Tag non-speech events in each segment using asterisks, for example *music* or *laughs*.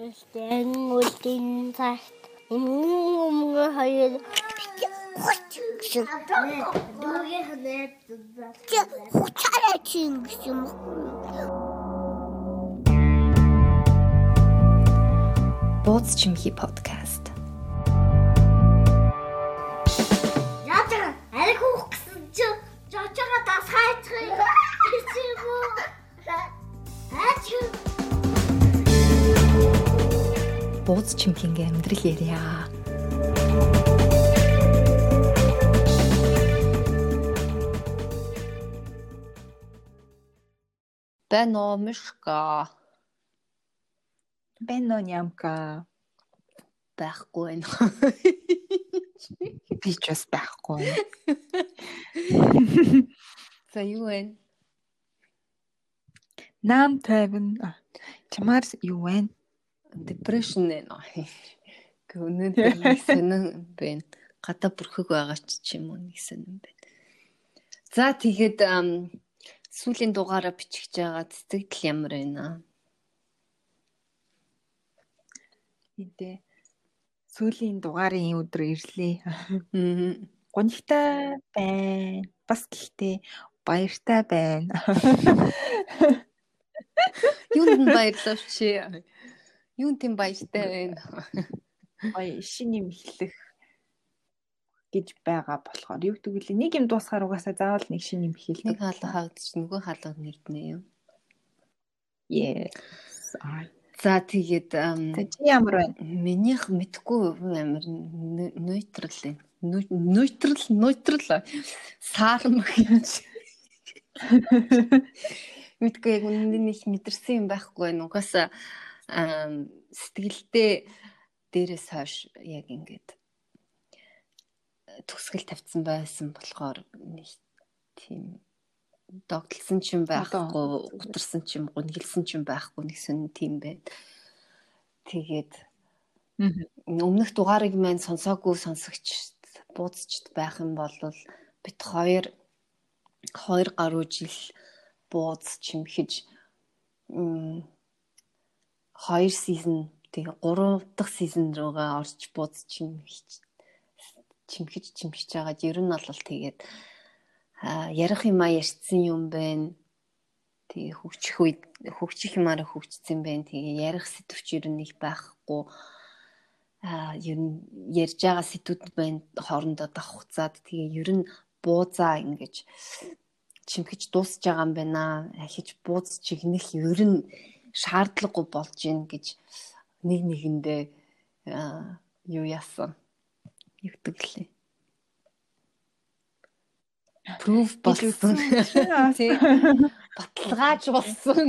Тэгтэн үлдэн цагт өмнө хоёр гэсэн. Дүүгээ ханаад хуцаараа чинь гэсэн юм. Бууз чимхи подкаст. Яатар ариг хөөх гэсэн чи жочоо дас хайцгыг Бууз чимхинගේ амьдрал ярья. Бэно мишка Бенно нямка байхгүй байна. *laughs* би ч бас байхгүй. За юу вэ? Нам тайван чамаар юу вэ? Depression нэ. Гүн өнөөдөр сонин байна. Гадаа бүрхэг байгаа ч юм уу нэг сонин байна. За тэгээд сүүлийн дугаараа бичих жагаа цэцэгдэл ямар байна? Эдээ сүүлийн дугаарын өдөр ирлээ. Аа. Гонхтой байна. Бас гэхдээ баяртай байна. Юунд баярлав чи? Юунд тийм баяртай *laughs* байна? Ой шинэ юм эхлэх гэж байгаа болохоор юу гэдэг вэ? Нэг юм дуусахаар угаасаа заавал нэг шинэ юм эхэлдэг. Нэг хаалга хаагдчих нөгөө хаалга нэрднэ юм. Yes. За тэгээд чи ямар байна? минийх мэдгүй амар нейтрал юм. Нейтрал нейтрал саарм гэж. *laughs* Мэдгүй яг үнэндээ нэг мэдэрсэн юм байхгүй. Угаасаа сэтгэлдээ дээрээс хойш яг ингээд төгсгөл тавьсан байсан болохоор нэг тийм догтлсон ч юм байхгүй, гутарсан ч юм, гүнгэлсэн ч юм байхгүй нэг сөн тийм байна. Тэгээд өмнөх дугаарыг маань сонсоогүй сонсогч буудсчд байх юм бол бит хоёр хоёр гаруй жил бууз чимхэж хоёр сизон тэгээ гурав дахь сизон руугаа орж бууз чимхэж чимхэж чимхэж байгаад ер нь бол тэгээд ярих юмаа ярьсан юм байна. Тэгээ хөгжих үед хөгжих юмараа хөгжсөн байна. Тэгээ ярих сэтвч ер нь их байхгүй. Аа ер нь ярьж байгаа сэтүүд байна. Хоорондоо давхцаад тэгээ ер нь буузаа ингэж чимхэж дуусж байгаа юм байна. Ахиж бууз чигнэх ер нь шаардлагагүй болж гин гэж нэг нэгэндээ юу яасан. Югдөг лээ proof болсон. Баталгааж болсон.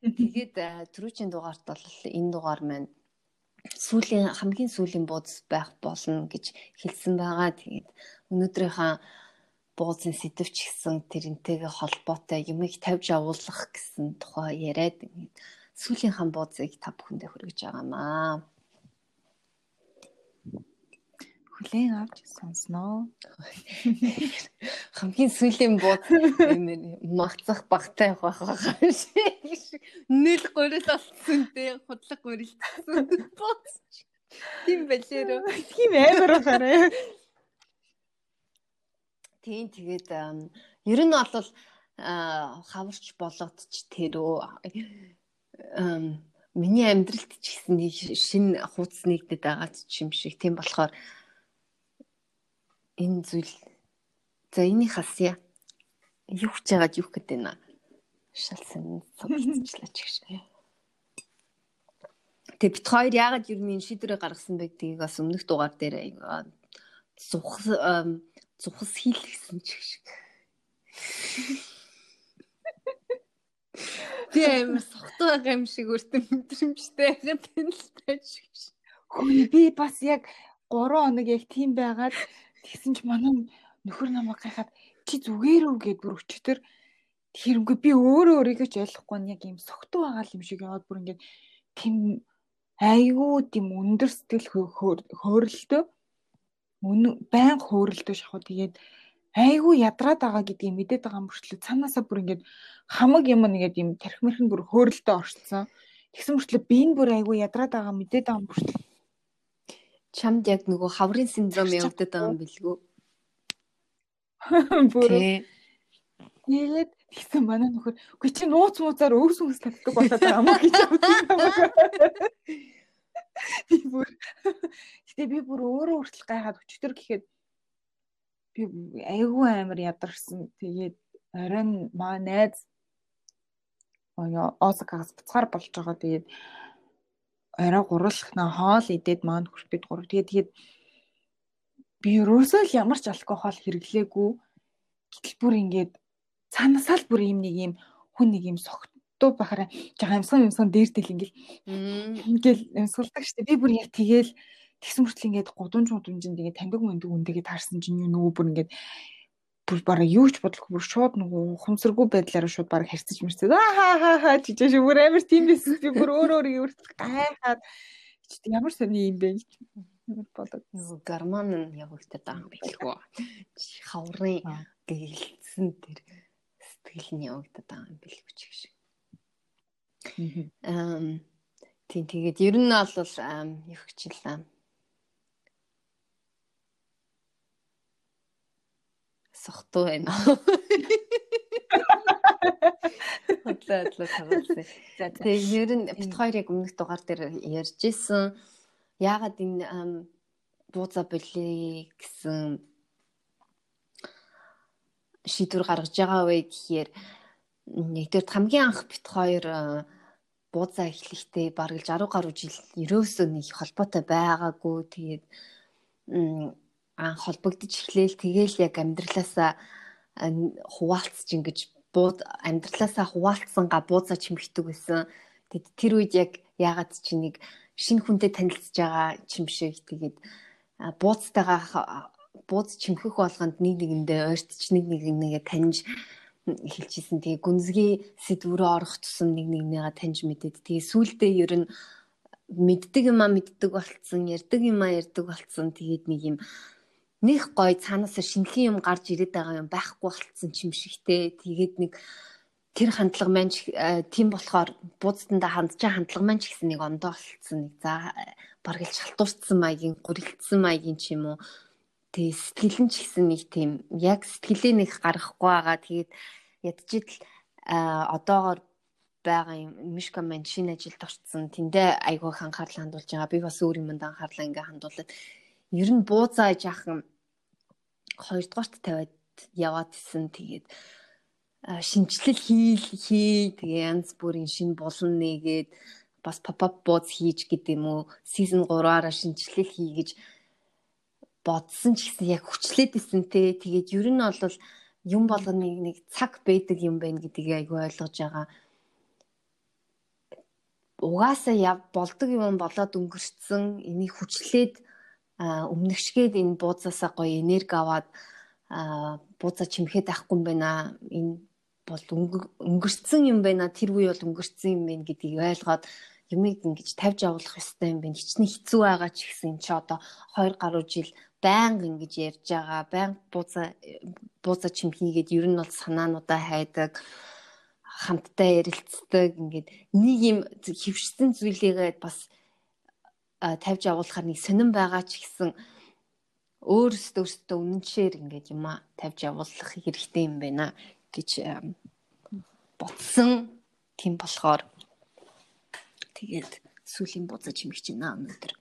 Тэгээд түрүүчийн дугаарт бол энэ дугаар маань сүүлийн хамгийн сүүлийн бууз байх болно гэж хэлсэн байгаа. Тэгээд өнөөдрийнхаа буузын сэтвч гэсэн тэрнтэйгээ холбоотой юмыг тавьж явуулах гэсэн тухай яриад сүүлийнхаа буузыг та бүхэндээ хүргэж байгаамаа хүлээн авч сонсноо. Хамгийн сүүлийн бууд магцах багтай байх байгаа шиг нийл гурил болсон те худлаг гурилдсан *laughs* бууд. Тийм байлээ. Тийм амар байхаарай. Тийм тэгээд ер нь бол хаварч болгодч тэрөө миний амьдралд ч гэсэн шинэ хуудас нэгдэд байгаа ч юм шиг. Тийм болохоор энэ зүйл за энийг хасъя. Юу хийж байгаад юу гэдэг вэ? Шалсан цогцчлаач гэж. Тэгээ бит хоёр яагаад юу минь шийдвэрээ гаргасан бэ гэдгийг бас өмнөх дугаар дээр зүх зүхс хийлгсэн ч шиг. Би амар сохтой байгаа юм шиг өртөн мэдрэмжтэй байгаад байна л тааш шиг. Хөөе би бас яг 3 хоног яг тийм байгаад Тэгсэн чи манай нөхөр намайг гайхаад чи зүгээр үү гэд бүр өчтөр тэрнгүй би өөрөө өөрийгөө ч ойлгохгүй яг юм согтуу байгаа юм шиг яваад бүр ингээд тийм айгүй тийм өндөр сэтгэл хөөрөлтөө байн хөөрөлтөө шахуу тэгээд айгүй ядраад байгаа гэдгийг мэдээд байгаа мөрчлөө цаанаасаа бүр ингээд хамаг юм нэгэд юм тархимэрхэн бүр хөөрөлтөө орцсон. Тэгсэн мөртлөө би энэ бүр айгүй ядраад байгаа мэдээд байгаа бүртэл. Чамд яг нөгөө хаврын синдром явагдаад байгаа юм билгүү? *laughs* Бүр тэгээд тэгсэн манай нөхөр үгүй чи нууц мууцаар өөс өөс татдаг болоод байгаа юм гэж бодсон. *laughs* *laughs* Би бүр гэтээ би бүр өөрөө хүртэл гайхаад өчтөр гэхэд би айгүй амар ядарсан. Тэгээд оройн маа найз Осакагаас буцаар болж байгаа. Тэгээд орой гурлахна хоол идээд маань хүрпэд гур. Тэгээд тэгээд би ерөөсөө л ямар ч алкогол хэрэглээгүй. Гэтэл бүр ингээд цаанасаа л бүр юм нэг юм хүн нэг юм согтуу бахараа жаа юмсан юмсан дээртэл ингээд ингээл юмсгалдаг штэ. Би бүр яг тэгээл тэгсэн мөртлөө ингээд гудамж гудамжинд ингээд таньдаг мөндөг үндэгээ таарсан чинь юу нөгөө бүр ингээд бүр бараг юу ч бодлохгүй бүр шууд нөгөө ухамсаргүй байдлаараа шууд бараг харьцаж мэрцээ. Аа хаа хаа хаа чижээ шүү бүр амар тийм биш би бүр өөр өөр өөртөө гайхаад ямар сони юм бэ. Нөгөө гормон нь байгаа юм билгүү? Чи хаврын гэлцэн тэр сэтгэл нь явагдаад байгаа юм билгүү ч гэж. Эм тийм тэгээд ер нь бол юу хчлээ. Сохтуу байна. Хотлоо хотлоо тавуулсан. За тэгээд ер нь бит хоёр яг өмнөх дугаар дээр ярьж исэн. Яагаад энэ бууza болие гэсэн шийдвэр гаргаж байгаа вэ гэхээр нэгдүгээр хамгийн анх бит хоёр бууza эхлэхдээ бараг 60 гаруй жил ерөөсөө нэг холбоотой байгаагүй. Тэгээд анх холбогдож эхлээл тэгээл яг амьдралаасаа хуваалцж ингэж бууд амьдралаасаа хуваалцсангаа бууza чимхдэг байсан. Тэгэд тэр үед яг яагаад чи нэг шинэ хүнтэй танилцж байгаа чим шиг тэгээд бууцтайгаа бууз чимхэх болгонд нэг нэгэндээ ойртч нэг нэгээ таньж хэлчихсэн. Тэгээ гүнзгий сэдвөрөө орох тусам нэг нэгнийгээ таньж мэдээд тэгээ сүулдэ ер нь мэддэг юмаа мэддэг болцсон, ярддаг юмаа ярддаг болцсон. Тэгээд нэг юм нэг гой цаанаасаа шинэхэн юм гарч ирээд байгаа юм байхгүй болцсон ч юм шигтэй. Тэгээд нэг тэр хандлага маань тийм болохоор буудтандаа хандж байгаа хандлага маань ч гэсэн нэг ондоо болцсон нэг за бараг л шалтуурцсан маягийн гурилдсан маягийн ч юм уу. Тэгээ сэтгэл нь ч гэсэн нэг тийм яг сэтгэлээ нэг гаргахгүй байгаа. Тэгээд ядчил одоогоор байгаа юм мишка маань шинэ ажилд орцсон. Тэндээ айгүй их анхаарал хандуулж байгаа. Би бас өөр юмд анхаарлаа ингээ хандуулад ер нь бууцаа жаахан хоёрдугаарт тавиад яваад исэн. Тэгээд шинжлэл хийл хий тэгээ янз бүрийн шин булан нэгээд бас pop-up бууз хийж гэдэг юм уу season 3-аараа шинжлэл хий гэж бодсон ч гэсэн яг хүчлээд исэн те тэгээд ер нь бол юм болгоны нэг цаг байдаг юм байна гэдгийг айгүй ойлгож байгаа. Угаасаа яв болдог юм болоод өнгөрцөн энийг хүчлээд өмнөгшгээд энэ бууцаасаа гоё энерги аваад бууцаа чимхэд авахгүй юм байна. Энэ бол өнгөрцөн юм байна. Тэр үе бол өнгөрцөн юм байна гэдгийг ойлгоод юмыг ингэж тавьж авах хэрэгтэй юм байна. Хичнээн хэцүү байгаа ч гэсэн чи одоо 2 гаруй жил байнга ингэж ярьж байгаа. Байнга бууцаа бууцаа чимхийгээд ер нь бол санаануудаа хайдаг хамтдаа ярилцдаг ингээд нэг юм хөвшсөн зүйлийгээ бас тавьж агуулахаар нэг сонирн байгаа ч гэсэн өөрөөсөө өөртөө үнэнчээр ингээд юм а тавьж агуулах хэрэгтэй юм байна гэж бодсон. Тийм болохоор тэгээд сүлийн бузаж хэмгэж байна өнөөдөр.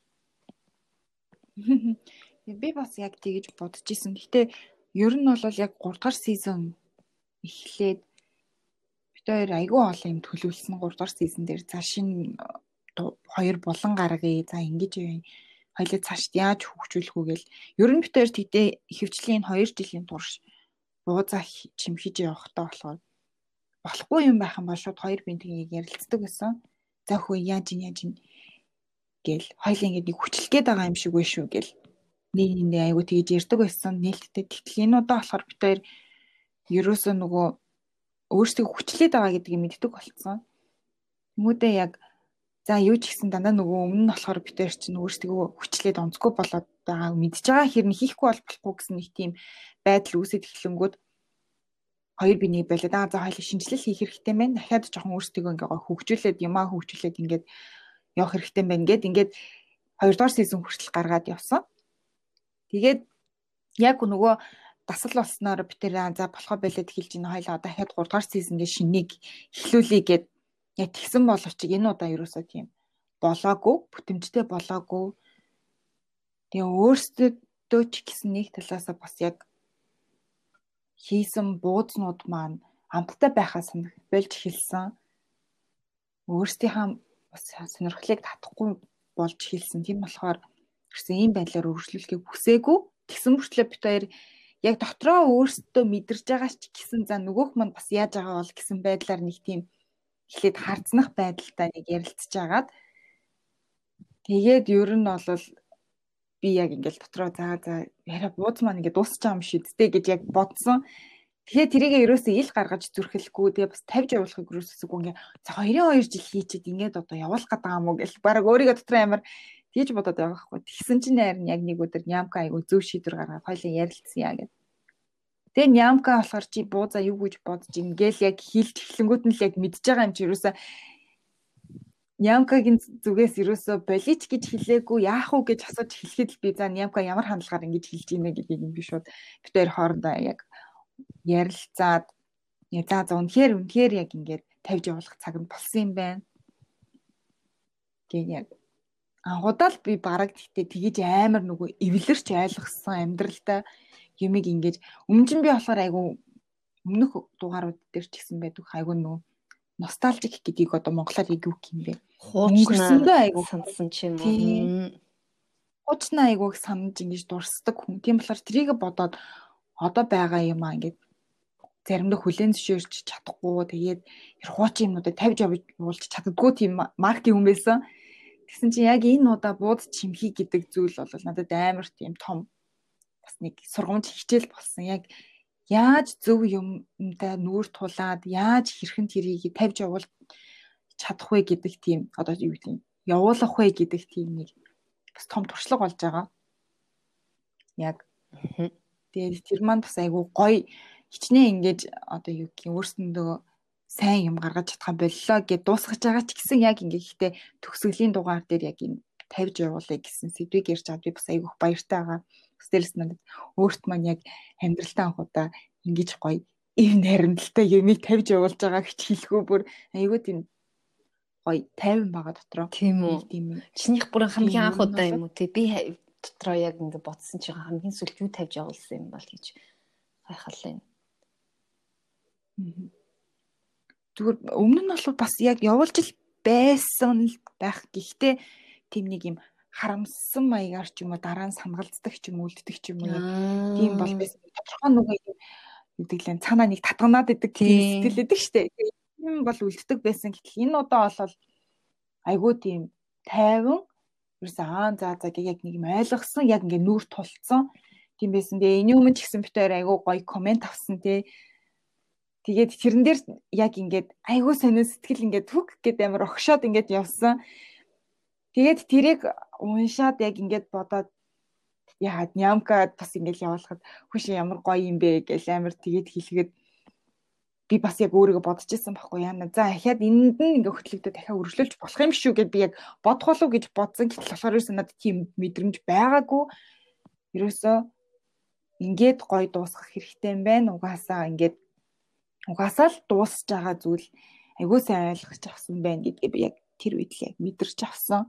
*laughs* Би бас яг тэгэж бодож исэн. Гэтэ ер нь бол яг 3 дахь сизон эхлээд бид хоёр айгүй олон юм төлөвлөсөн 3 дахь сизон дээр за шин хоёр булан гаргая. За ингэж хоёлаа цаашд яаж хөгжүүлэх үү гэл. Ер нь битээр тэгтээ хөвчлийн 2 жилийн турш буузаа чимхэж явахтаа болохоор болохгүй юм байх юм бол шууд хоёр бинтгийг ярилцдаг гэсэн. За хөө яаж ин яаж ин гэл хоёлаа ингэ нэг хүчлгээд байгаа юм шиг вэ шүү гэл. Нэг нэг айгу тэгж ярьдаг байсан. Нээлттэй тэгтэл энэ удаа болохоор битээр ерөөсөө нөгөө өөрсдөө хүчлээд байгаа гэдгийг мэддэг болцсон. Тэмүүдээ яг За юу ч гэсэн дандаа нөгөө өмнө нь болохоор бид нар чинь өөрсдөө хүчлээд онцгүй болоод байгаа мэдж байгаа хэрэг хийхгүй бол болохгүй гэсэн нэг тийм байдал үүсэж эхлэнгүүд хоёр би нэг байлаа. Аа за хоёул шинжилэл хийх хэрэгтэй байна. Дахиад жоохон өөрсдөө ингээ гой хөгжүүлээд юмаа хөгжүүлээд ингээд явах хэрэгтэй байна. Ингээд ингээд хоёрдугаар сизон хүртэл гаргаад явсан. Тэгээд яг нөгөө дасал болсноор би тэр за болохоо байлаад хэлж ин хоёлаа дахиад 3 дугаар сизонгийн шинийг эхлүүлье гэд яг тэгсэн боловч энэ удаа ерөөсөө тийм болоогүй, бүтэмжтэй болоогүй. Тэгээ өөрсдөө ч гэсэн нэг талаасаа бас яг хийсэн буузнууд маань амттай байхаа санагдбэлж хэлсэн. Өөрсдийнхээ бас сонирхлыг татахгүй болж хэлсэн. Тийм болохоор гэсэн ийм байдлаар өргөжлүүлэхийг хүсээгүй. Тэгсэн мөртлөө бит хоёр яг дотроо өөрсдөө мэдэрж байгаа ч гэсэн за нөгөөх манд бас яаж байгаа бол гэсэн байдлаар нэг тийм эхлээд харцнах байдалтай нэг ярилцж агаад тэгээд ер нь бол би яг ингээл дотроо за за яриа бууз маань ингээд дуусч байгаа юм шидтэй гэж яг бодсон. Тэгэхээр тэрийгээ ерөөсөө ил гаргаж зүрхэлэхгүй тэгээ бас тавьж явуулахыг ерөөсөөгүй ингээ за 22 жил хийчихэд ингээд одоо явуулах гэдэг юм уу гэл баг өөрийгөө дотроо ямар тийж бодоод байгаа хгүй. Тэгсэн чинь харин яг нэг өдөр нямка айгу зөв шийдвэр гаргаад хоёлаа ярилцсан яа гэд. Тэгээ нямка болохоор чи бууза юу гэж бодож ингээл яг хилж эхлэнгүүд нь л яг мэдж байгаа юм чи ерөөсөө Нямкагийн зүгээс ерөөсөө болич гэж хэлээгүй яах вэ гэж асууж хэлэхэд л би за Нямка ямар хандлагаар ингэж хэлж ийнэ гэдгийг би шууд хоёр хоорондоо яг ярилцаад за за үнэхээр үнэхээр яг ингэж тавьж явуулах цаг нь болсон юм байна. Тэгээ яг анхудаа л би бараг тэгтээ тгийж амар нөгөө эвлэрч ойлгосон амьдралдаа юмыг ингэж өмнө нь би болохоор айгу өмнөх дугаарууд дээр ч гэсэн байдаг айгу нөгөө носталжик гэдгийг одоо монголоор яг юу юм бэ? Хуучнаа айгу сандсан ч юм уу. Хуучнаа айгуг санаж ингэж дурсдаг хүн. Тийм болохоор трийг бодоод одоо байгаа юм аа ингээд заримдаа хүлэн зөвшөөрч чадахгүй тэгээд хуучин юмнуудыг тавьж явуулж чаддгүй тийм маркетинг хүн байсан. Тэгсэн чинь яг энэ удаа бууд чимхий гэдэг зүйл бол надад амар тийм том бас нэг сургамж хичээл болсон. Яг яаж зөв юмтай нүүр тулаад яаж хэрхэн тэрийг тавьж явуул чадах вэ гэдэг тийм одоо юу гэдэг явуулах вэ гэдэг тийм нэг бас том туршлага болж байгаа. Яг тэгээд тэр маань бас айгүй гоё хичнээн ингэж одоо юу гэх юм өөрсөндөө сайн юм гаргаж чадхаа боллоо гэд дуусгаж байгаа ч гэсэн яг ингээ ихтэй төгсгөлийн дугаар дээр яг юм тавьж явуулъя гэсэн сэдвийг ярьж аваад би бас айгүйх баяртай байгаа. Стелс надад өөрт маань яг амьдралтаа анхудаа ингэж гоё ийм найрамдалтай юмыг тавьж явуулж байгаа гэж хэлэхөө бүр айгүй тийм гоё тайван байгаа дотроо. Тийм үү. Тийм үү. Чинийх бүр хамгийн анх удаа юм уу те би дотроо яг ингэ бодсон чинь хамгийн сүлд юу тавьж явуулсан юм бол гэж гайхал байна. Зүгээр өмнө нь бол бас яг явуулж л байсан л байх. Гэхдээ тийм нэг юм харамссан маягаар ч юм уу дараа нь сангалцдаг ч юм уу үлддэг ч юм уу тийм бол байсан. Тодорхой нөгөө юм гэдэг лэн цаанаа нэг татганаад идэг тийм сэтгэл өгдөг штэ. Тийм бол үлддэг байсан. Гэтэл энэ удаа бол айгүй тийм тайван ерөөс аа за за яг нэг юм ойлгосон яг ингээ нүүр тулцсан тийм байсан. Тэгээ энэ өмнө ч гэсэн битээр айгүй гоё комент авсан тий. Тэгээд тэрэн дээр яг ингээд айгүй сонир сэтгэл ингээд түг гэд амар огшоод ингээд явсан. Тэгээд тэрийг уншаад яг ингээд бодоод яагаад нямка бас ингээд явуулахад хүш ямар гоё юм бэ гэж амар тэгээд хэлэхэд би бас яг өөрийгөө бодож ирсэн байхгүй яана. За ахаад энэнд нь ингээ хөтлөгдөд дахиад өргөжлүүлж болох юм шүү гэд би яг бодох болов гэж бодсон. Гэтэл болохоор ерөөсөө надад тийм мэдрэмж байгаагүй. Ерөөсөө ингээд гоё дуусгах хэрэгтэй юм байна. Угаасаа ингээд угаасаа л дуусж байгаа зүйл айгүй сайн ойлгож авсан байна гэдгээ би яг тэр үед л яг мэдэрч авсан.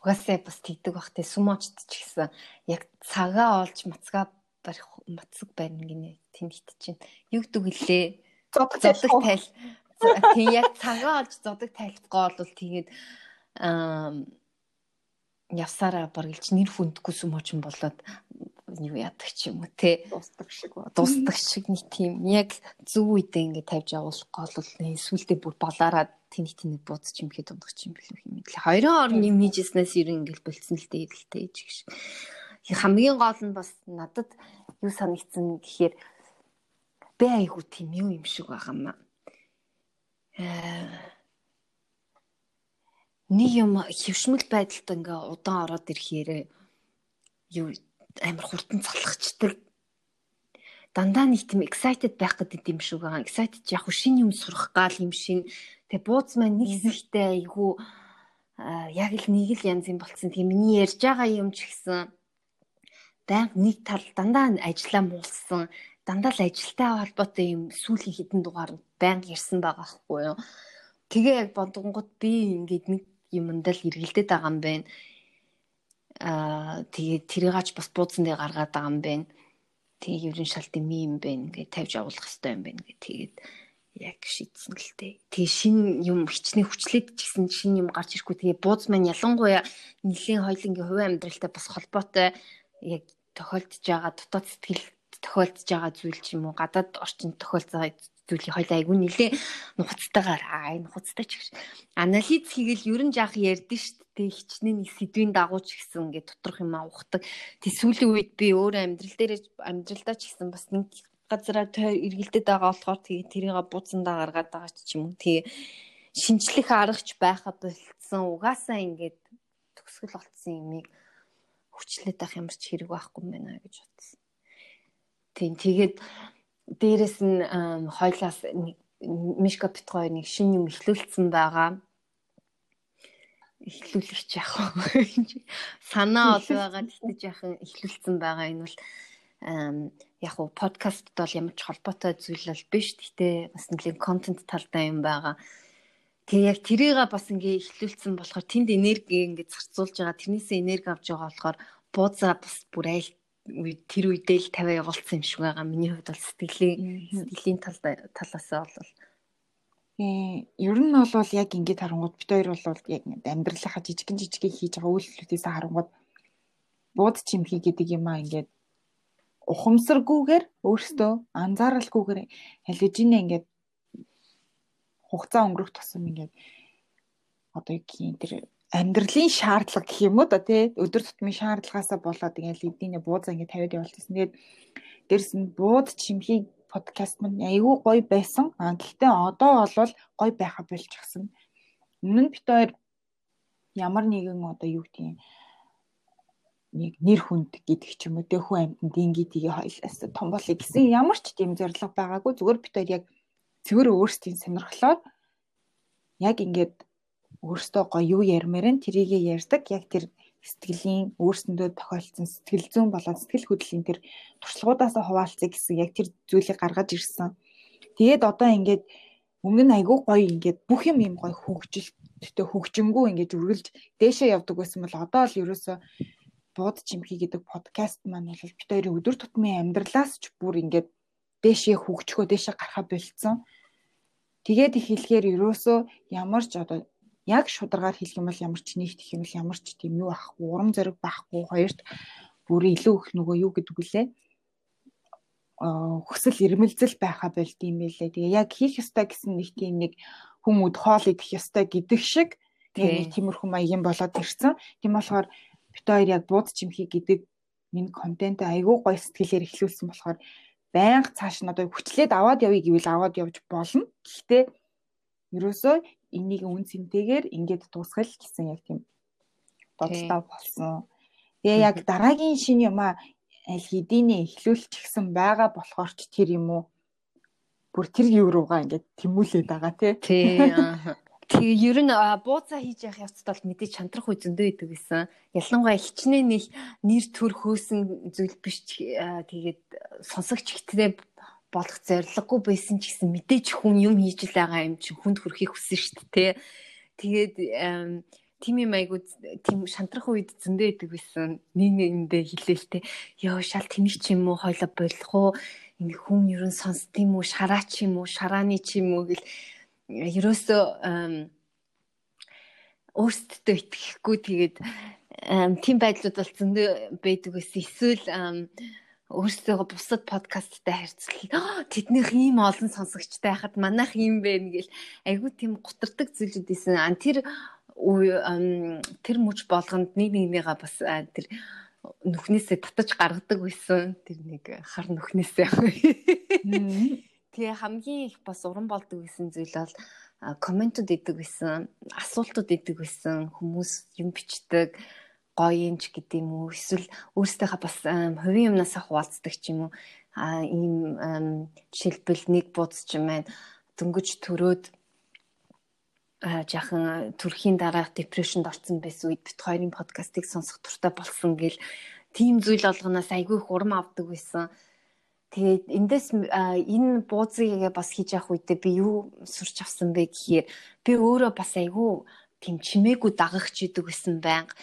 Угаасаа бас тэгдэг бах те сумочд ч гэсэн яг цагаа олж мацгаа барих мацаг байна гинэ тэмдэгт чинь. Юу гэдэг вүлээ? Зодог тайл. Тийм яг цагаа олж зодог тайлбаргаа бол тэгээд аа явсараа баргалж нэр хүндгүй сүмөч болоод юу яадаг ч юм уу те? Дуустдаг шиг дуустдаг шиг нэг тийм яг зөв үедээ ингээд тавьж явуулах гол бол сүултээ бүр болоораад тэнийг тэнийг бууз ч юм хэд ундах ч юм бэл юм мэдлээ хоёрын орны имижснээс ерэн ингээд болцсон л дээ л те гэж хамгийн гол нь бас надад юу санагдсан гэхээр бэ айгуу тийм юу юм шиг байгаа юм аа нэг юм хөвшмөл байдалд ингээ удаан ороод ирэхээр юу амар хурдан залхацдаг. дандаа нэг тийм excited байх гэдэг юм шиг байгаа. Excited яг хөө шинэ юм сурах гал юм шин. Тэгээ бууз маань нэг хэсэгтэй айгүй яг л нэг л янз юм болцсон. Тэгээ миний ярьж байгаа юм ч гэсэн байнга нэг тал дандаа ажиллаа муулсан. Дандаа л ажилтай холбоотой юм сүүлийн хідэн дугаар байнга ярьсан байгаа хгүй юу. Тэгээ яг бодонгууд би ингээд нэг юмд л эргэлдээд байгаа юм байна. Аа тэгээ тэрийгач бас бууцсан дээр гаргаад байгаа юм байна Тэгээ ерөн шалт юм юм байна гэж тавьж явуулах хэрэгтэй юм байна гэх тэгээд яг шийдсэн л дээ. Тэгээ шин юм хичнээн хүчлээд ч гэсэн шин юм гарч ирэхгүй тэгээ бууз маань ялангуяа нэлийн хоёлынгийн хувийн амьдралтай бас холбоотой яг тохиолдож байгаа дотоод сэтгэл тохиолдож байгаа зүйл ч юм уу гадаад орчинд тохиолдож зүйлийг хоёлаа айгүй нэлээ нухацтайгаар. Аа нухацтай ч гэж анализ хийгээл ерөн жаах ярдэн шүү дээ хичнээн нэг сэдвийн дагуу ч гэсэн ингээд доторх юм аа ухдаг. Тий сүүлийн үед би өөрөө амьдрал дээр амьдралдаа ч гэсэн бас нэг газараа эргэлдээд байгаа болохоор тэгээ тэрийг бууцандаа гаргаад байгаа ч юм уу. Тэгээ шинжлэх аргач байхад болцсон. Угаасаа ингээд төгсгөл болцсон юмыг хүчлээд авах ямар ч хэрэг байхгүй юм байна гэж бодсон. Тийм тэгээд дээрэс нь хойлоос мишка битгой нэг шин юм ихлүүлсэн байгаа. Ихлүүлэх яах вэ? *laughs* Санаа ол байгаа тэгтэж яхан ихлүүлсэн байгаа энэ бол яг уу подкастт бол ямар ч холбоотой зүйл бол биш. Гэтэ бас нэлийн контент талтай юм байгаа. Тэгээ яг тэрийг бас ингээ ихлүүлсэн болохоор тэнд энерги ингээ зарцуулж байгаа. Тэрнээсээ энерги авч байгаа болохоор бууцаа бас бүр айл тэр үедээ л тавиа явуулсан юм шиг байгаа. Миний хувьд бол сэтгэлийн сэтгэлийн тал талаасаа бол э ер нь бол яг ингэж харангууд бид хоёр бол яг амьдралынхаа жижигэн жижигэн хийж байгаа үйлчлүүдээс харангууд бууд чимхий гэдэг юм аа ингээд ухамсаргүйгээр өөртөө анзааралгүйгээр хэлж ийнэ ингээд хугацаа өнгөрөх тусам ингээд одоо яг тэр амьдралын шаардлага гэх юм уу да тий өдөр тутмын шаардлагаасаа болоод ингээл эдийн бууз ингэ тавиад явуулчихсан. Тэгээд дэрс нь бууд чимхий подкаст мань айгүй гоё байсан. А гэхдээ одоо бол гоё байха болчихсон. Өмнө нь бит хоёр ямар нэгэн одоо юу гэдгийг нэг нэр хүнд гэдэг ч юм уу тэ хүн амьтанд ингээд тийг хоёлаас том болъё гэсэн ямар ч тийм зорилго байгаагүй зүгээр бит хоёр яг цэвэр өөрсдийн сонирхлоор яг ингээд өөртөө гоё юу ярмаар нь тэрийгэ ярьдаг. Яг тэр сэтгэлийн өөрсөндөө тохиолдсон сэтгэл зүйн болоод сэтгэл хөдлөлийн тэр туршлагуудаас хуваалцъя гэсэн яг тэр зүйлийг гаргаж ирсэн. Тэгээд одоо ингээд өмнө нь айгүй гоё ингээд бүх юм юм гоё хөгжилттэй хөгжингүү ингээд үргэлж дээшээ явдаг байсан бол одоо л ерөөсөө бууд чимхий гэдэг подкаст маань бол бид хоёрын өдөр тутмын амьдралаас ч бүр ингээд дээшээ хөгжихөө дээшээ гарахаа болцсон. Тэгээд их хэлэхээр ерөөсөө ямар ч одоо яг шударгаар хэлэх юм бол ямар ч нийт их юм бол ямар ч тийм юу ахгүй урам зориг байхгүй хоёрт бүр илүү их нөгөө юу гэдэг үлээ хүсэл ирмэлзэл байха болд юм байлээ. Тэгээ яг хийх ёстой гэсэн нэг тийм нэг хүмүүд хоол идэх ёстой гэдэг шиг нэг тиймэрхүү маягийн болоод ирсэн. Тийм болохоор бит хоёр яг бууд чимхий гэдэг энэ контент айгүй гоё сэтгэлээр эхлүүлсэн болохоор байнга цааш нь одоо хүчлээд аваад явъя гэвэл аваад явж болно. Гэхдээ ерөөсөө энийг үн цэнтэйгээр ингээд дуусгал гэсэн яг тийм бодлоо болсон. Тэгээ яг дараагийн шин юм а аль хэдийнэ эхлүүлчих гсэн байгаа болохоор ч тэр юм уу бүр тэр юу руугаа ингээд тэмүүлээд байгаа тий. Тий. Тэгээ ер нь бууцаа хийж явах явцад бол мэдээж шантрах үе зөндөө идэв гэсэн. Ялангуяа хичнээн нэг нэр төр хөөсөн зүйл биш тэгээд сонсогч хитрээ болох зориггүй байсан ч гэсэн мэдээж хүн юм хийж л байгаа юм чинь хүнд хүрэхийг хүссэн шүү дээ. Тэгээд тийм юм айгу тийм шантрах үед зөндөө идэг байсан. Нэг нэгэндээ хэлээлтэй. Йоо шал тэнийг ч юм уу хойло болох уу? Энэ хүн ерөн сонсд юм уу? Шараа ч юм уу? Шарааны ч юм уу гэл ерөөсөө өөрсдөө итгэхгүй тэгээд тийм байдлууд бол зөндөө байдаг байсан. Эсвэл өөрсдөө бусад подкасттай харьцуулах тэднийх ийм олон сонсогчтой байхад манайх ийм байна гэл айгүй тийм гутардаг зүйлүүд ийсэн. Ан тэр тэр мөч болгонд нэг нэгнийгаа бас тэр нүхнээсээ татаж гаргадаг байсан. Тэр нэг хар нүхнээсээ. Тэгээ хамгийн их бас уран болдог гэсэн зүйл бол комментууд идэг байсан, асуултууд идэг байсан, хүмүүс юм бичдэг гоё юм ч гэдэг юм уу? Эсвэл өөрсдийнхээ бас хувийн юмнасаа хуваалцдаг ч юм уу? А ийм жишээлбэл нэг бууз ч юм байна дөнгөж төрөөд жаахан төрхийн дараа депрешнд орсон байсан үед бит хоёрын подкастыг сонсох туртай болсон гэл тийм зүйл олгоноос айгүй их урам авдаг байсан. Тэгээд эндээс энэ буузыгээ бас хийж явах үедээ би юу сурч авсан бэ гэхээр би өөрөө бас айгүй тийм чимээгүй дагагч идэг гэсэн байнга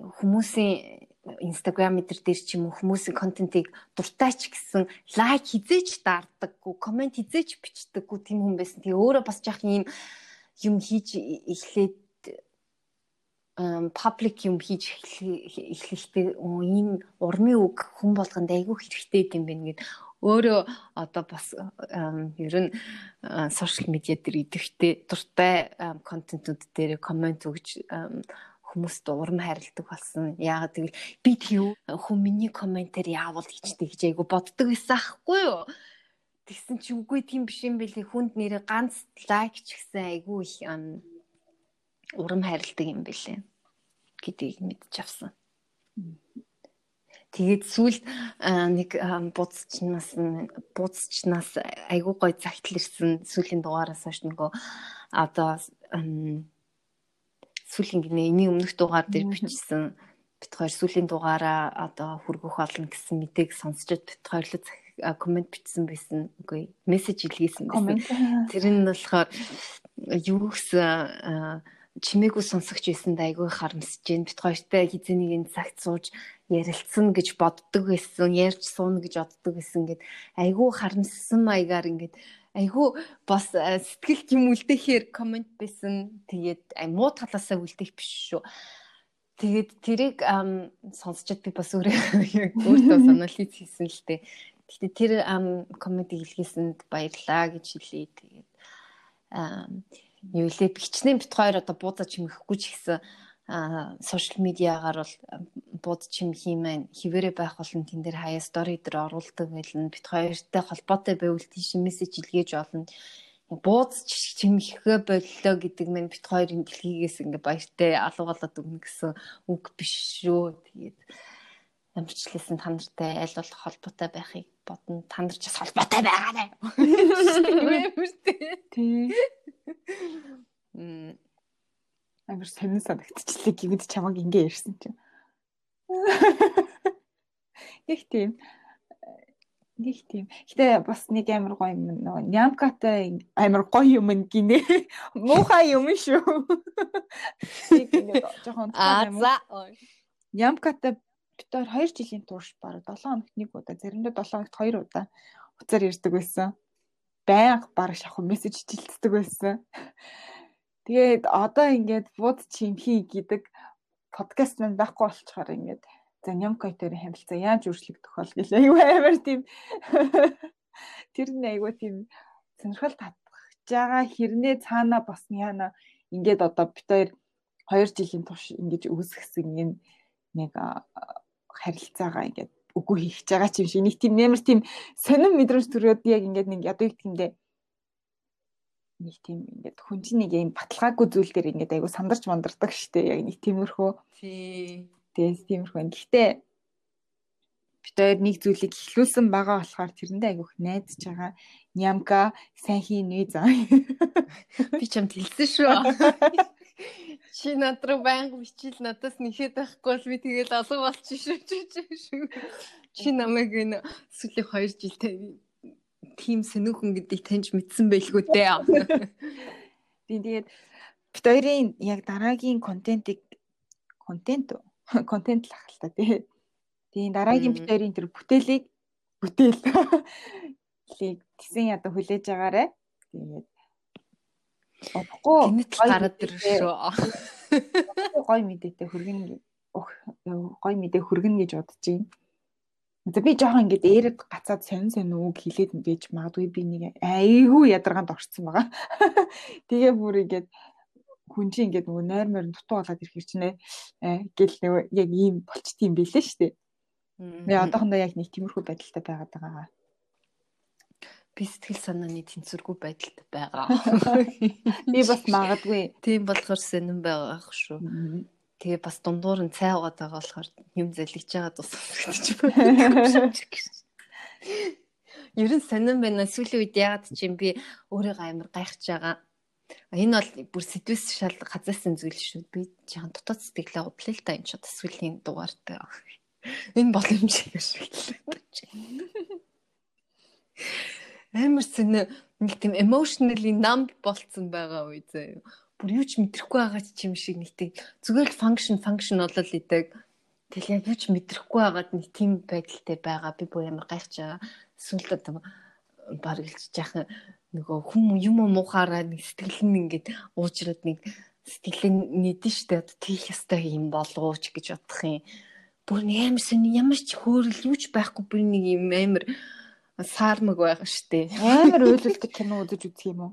хүмүүсийн Instagram дээр дээр ч юм уу хүмүүсийн контентыг дуртай ч гэсэн лайк хизээч дардаггүй, комент хизээч бичдэггүй тийм хүн байсан. Тэгээ өөрөө бас яах юм юм хийж эхлээд паблик юм хийж эхлэхдээ ийм урмын үг хүн болгонд айгүй хэрэгтэй юм байна гэд өөрөө одоо бас ер нь сошиал медиа дээр идэвхтэй дуртай контентууд дээр комент өгж хүмүүст урам хайрладаг болсон. Яагаад гэвэл би тийм хүн миний комментээр яавал хийчтэй гэж айгу боддог байсан аахгүй юу? Тэгсэн чи үгүй тийм биш юм бэлээ хүнд нэрээ ганц лайк ч гэсэн айгүй их урам хайрладаг юм бэлээ гэдгийг мэдчих авсан. Тэгээд сүүлд нэг бууцчнаас бууцчнаас айгүй гой загтал ирсэн сүүлийн дугаараас хойш нөгөө одоо сүүлийн гинэ эний өмнөх дугаар дээр бичсэн бит хоёр сүүлийн дугаараа одоо хүргэх болно гэсэн мэдээг сонсчод бит хоёрлоо комент бичсэн байсан. Үгүй мессеж илгээсэн байсан. Тэр нь болохоор юу гэсэн чимээгүй сонсогч байсан да айгүй харамсаж байна. Бит хоёртай хизээнийг энэ цагт сууж ярилцсан гэж боддог байсан. Ярьж суuna гэж боддог байсан гэд айгүй харамссан маягаар ингээд айгүй бас сэтгэлд юм үлдээхээр комент байсан. Тэгээд муу талаасаа үлдээх биш шүү. Тэгээд тэрийг сонсчод би бас өөрөө *laughs* өөртөө санал хийсэн л дээ. Гэхдээ тэр комеди илгээсэнд баярлаа гэж хэлээ. Тэгээд юу лээ бичнээ бит хоёр одоо буудаж чимэхгүй ч гэсэн сошиал медиагаар бол бууд чим хиймэн хിവэрэ байх болон тэн дээр хаяа стори дээр оруулдаг байлна бит хоёртой холбоотой байвал тийш мессеж илгээж олно. Бууз чимхээ боллоо гэдэг мэн бит хоёрын дэлхийгээс ингээ баяртай алуугалаад өгнө гэсэн үг биш шүү. Тэгээд ямарчлээсэн та нартай аль болох холбоотой байхыг бодно. Та нар ч бас холбоотой байгаа нэ. *laughs* Амар сонин санагдчихлээ гівд чамаг ингэ ярьсан чинь. Нэг тийм нэг тийм. Гэтэ бас нэг амар гоё юм нөгөө нямкатай амар гоё юм гинэ. Муухай юм шүү. Нэг нэг жоохон Аа за. Нямкатай хоёр 2 жилийн турш баг 7 хоногт нэг удаа заримдаа 7 хоногт 2 удаа уцаар ярьдаг байсан. Байнга баг шахах мессеж хилддэг байсан. Тэгээд одоо ингээд бууд чимхий гэдэг подкаст маань байхгүй болчихоор ингээд за нямкайтер хамилцаа яаж өөрчлөгдөх бол гэлээ. Аюу амар тийм. Тэр нь аюу тийм сонирхол татгаж байгаа. Хэрнээ цаана бас яана ингээд одоо бид хоёр 2 жилийн турш ингэж үүсгэсэн энэ нэг харилцаагаа ингээд үгүй хийх гэж байгаа юм шиг. Нэг тийм нэмэр тийм сонин мэдрэмж төрөөд яг ингээд нэг ядуу их гэмдэ нэг тийм ингээд хүн чинь нэг юм баталгаагүй зүйл дээр ингээд айгу сандарч мандардаг штэ. Яг нэг тиймэрхүү. Тий. Тэгээс тиймэрхүү гэхдээ бид хоёр нэг зүйлийг ихлүүлсэн байгаа болохоор тэрэндээ айгүйх найдаж байгаа. Нямка сайн хийн нэ заа би ч юм хэлсэн шүү. Чи над руу байнга бичил надаас нэхэд байхгүй бол би тэгэл алга болчих шүү. Чи намайг энэ сүүлийн 2 жилдээ тийм сэнүүхэн гэдгийг таньж мэдсэн байлгүй дээ. *laughs* Тийм тэгээд бит хоёрын яг дараагийн контентыг контент *laughs* контент л ахал та тий. Тийм дараагийн бит хоёрын тэр бүтээлийг бүтээл *laughs* лиг тэгсэн ядаа хүлээж агаарэ. Тэгээд Удахгүй гинэт гараад ирж шүү. Гой мэдээтэй хөргөн гой мэдээ хөргөн гэж бодож байна. За би жоохон ингээд ээрэд гацаад сонин сонин үг хэлээд байж магадгүй би нэг айгүй ядаргаанд орцсон байгаа. *laughs* Тэгээ бүр ингээд хүн чинь ингээд нөгөө нойр морь дутуу болоод ирэх хэрчнээ гэл нөгөө яг ийм болчт юм билээ шүү дээ. Тэгээ одоохондоо яг нэг тиймэрхүү байдалтай байгаад байгаа би сэтгэл санааны тэнцвэргүй байдалд байгаа. *laughs* Би бас магадгүй. Тийм болохоор сонирн байгаа шүү. Тэгээ бас дундуур нь цай угаад байгаа болохоор юм залгиж байгаа тус гэж *laughs* байна. Ер нь сонирн байна. Сүүлийн үед ягаад ч юм би өөрийгөө амар гайхаж байгаа. Энэ бол бүр сэдвэс шал газаасан зүйл шүү. Би жаахан дотоод сэтгэлээ удлаа л та энэ ч сүүлийн дугаартай. *laughs* Энэ боломжийг ашиглаад. Амар сонир нэг тийм emotionally numb болцсон байгаа үе заяа. Бүр юу ч мэдрэхгүй байгаа ч юм шиг нэг тийм зүгээр л function function болол идэг Тэгэл яг юу ч мэдрэхгүй байгаад нэг тийм байдалтай байгаа. Би бүр амар гайхаж байгаа. Эсвэл одоо баг илж яхан нөгөө хүм юм уу муухаараа нэг сэтгэл нь ингээд уужраад нэг сэтгэлээ нэдэн штэ одоо тийх ястай юм болов ч гэж бодох юм. Бүр амар сони ямар ч хөөрөл юу ч байхгүй бүр нэг юм амар саармаг байгаа штэ. Амар уйлалдаг кино үзэж үзэх юм уу?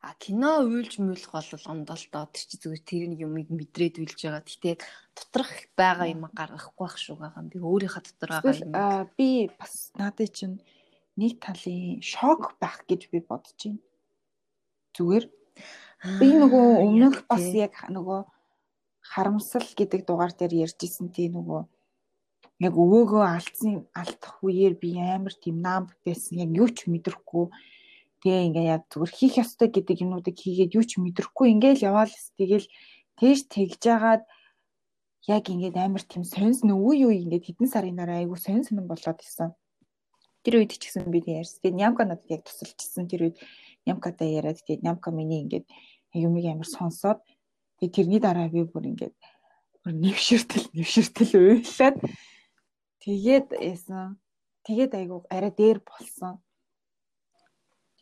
А кино уйлж мүүлэх бол ондолдоо тэр чи зүгээр тэр нэг юмыг мэдрээд уйлж байгаа. Гэтэ доторх байгаа юм гаргахгүй байх шүү байгаа. Би өөрийнхөө дотор байгаа юм. Би бас надад чинь нэг талын шок байх гэж би бодож байна. Зүгээр. Би нөгөө өмнөх бас яг нөгөө харамсал гэдэг дугаар дээр ярьжсэн тий нөгөө яг өвөөгөө алдсан алдах үеэр би амар тийм нам байсан. Яг юу ч мэдрэхгүй Тэгээ ингээ яг зүгээр хийх ёстой гэдэг юмнуудыг хийгээд юу ч мэдрэхгүй ингээл яваал тэгэл тэгж тэгж жагаад яг ингээд амар тийм сонс нүгүү юу ингээд хэдэн сарын дараа айгу сонс сонн болоод исэн. Тэр үед ч гэсэн би ярьс. Тэгээ нямка надад яг тусалчихсан. Тэр үед нямкатай яриад тэгээ нямка миний ингээд юмыг амар сонсоод тэгээ тэрний дараа би бүр ингээд бүр нэвшэртэл нэвшэртэл уйлаад тэгээд эсэн. Тэгээд айгу арай дээр болсон.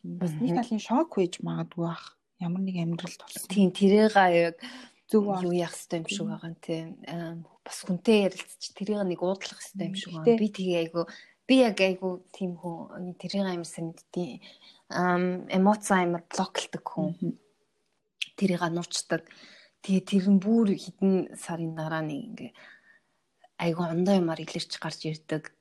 Бас нэг талын шок хийж магадгүй бах. Ямар нэг амьдрал толсон. Тийм тэрийг яг зөв юу яах хэрэгтэй юм шиг байгаа юм тийм. Бас хүнтэй ярилцч тэрийг нэг уудлах хэрэгтэй юм шиг байгаа. Би тийг айгу би яг айгу тийм хүн тэрийг амар санагдтiin. Ам эмоц амар блоклдог хүн. Тэрийг нуучдаг. Тэгээ тэр нь бүр хідэн сарын дараа нэг ингээ айгу ондоо юмар илэрч гарч ирдэг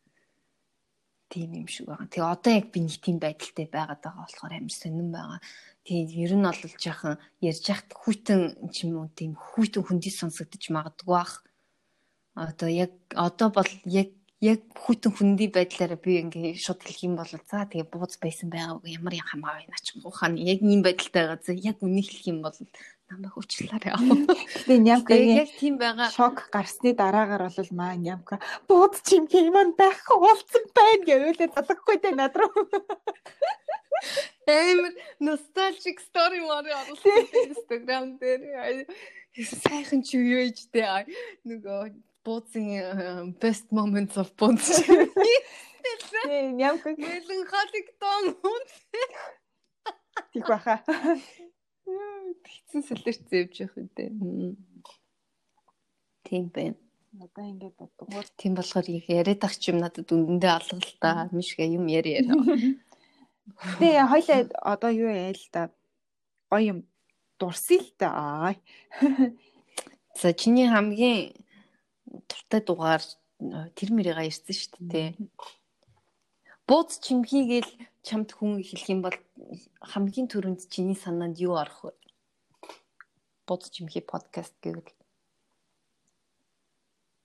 тийм юм шиг байгаа. Тэгээ одоо яг би нэг тийм байдалтай байгаад байгаа болохоор амар сонирн байгаа. Тэгээ ер нь бол жаахан ярьж яхад хүйтэн юм уу тийм хүйтэн хүндий сонсогдож магадгүй бах. Одоо яг одоо бол яг яг хүйтэн хүндий байдлаараа би ингээ шууд хэлэх юм бол за тэгээ бууз байсан байгааг ямар юм хамаа байна ч ухаан яг ийм байдалтай байгаа. За яг үнийг хэлэх юм бол намайг хүчлээрээ. Тэгээ нямкагийн яг тийм байгаа. Шок гарсны дараагаар бол маа нямка бууз чимхий маань байх уулцсан байна гэвэл залахгүй дээ над руу. Амар nostalgic story морь оруулсан Instagram дээр. Сайхан ч юу ийж дээ. Нөгөө бууцын э, best moments of бууц. Тийм ямка melancholic том хүн. Тик баха. Тэгсэн сэлэрч зэвж явах үедээ. Тийм байна. Одоо ингээд бодгоо. Тийм болохоор яриад ах юм надад үнэндээ алгалтай мишгэ юм яриа. *laughs* Тэгээ хоёлаа одоо юу яа л да. Гоё юм дурсъя л да. За чиний хамгийн туртай дугаар тэр мэрийга ирсэн шүү дээ. Бууз чимхийгээл чамд хүн хэлэх юм бол хамгийн түрүүнд чиний санаанд юу орох вэ? Бууз чимхий подкаст гэвэл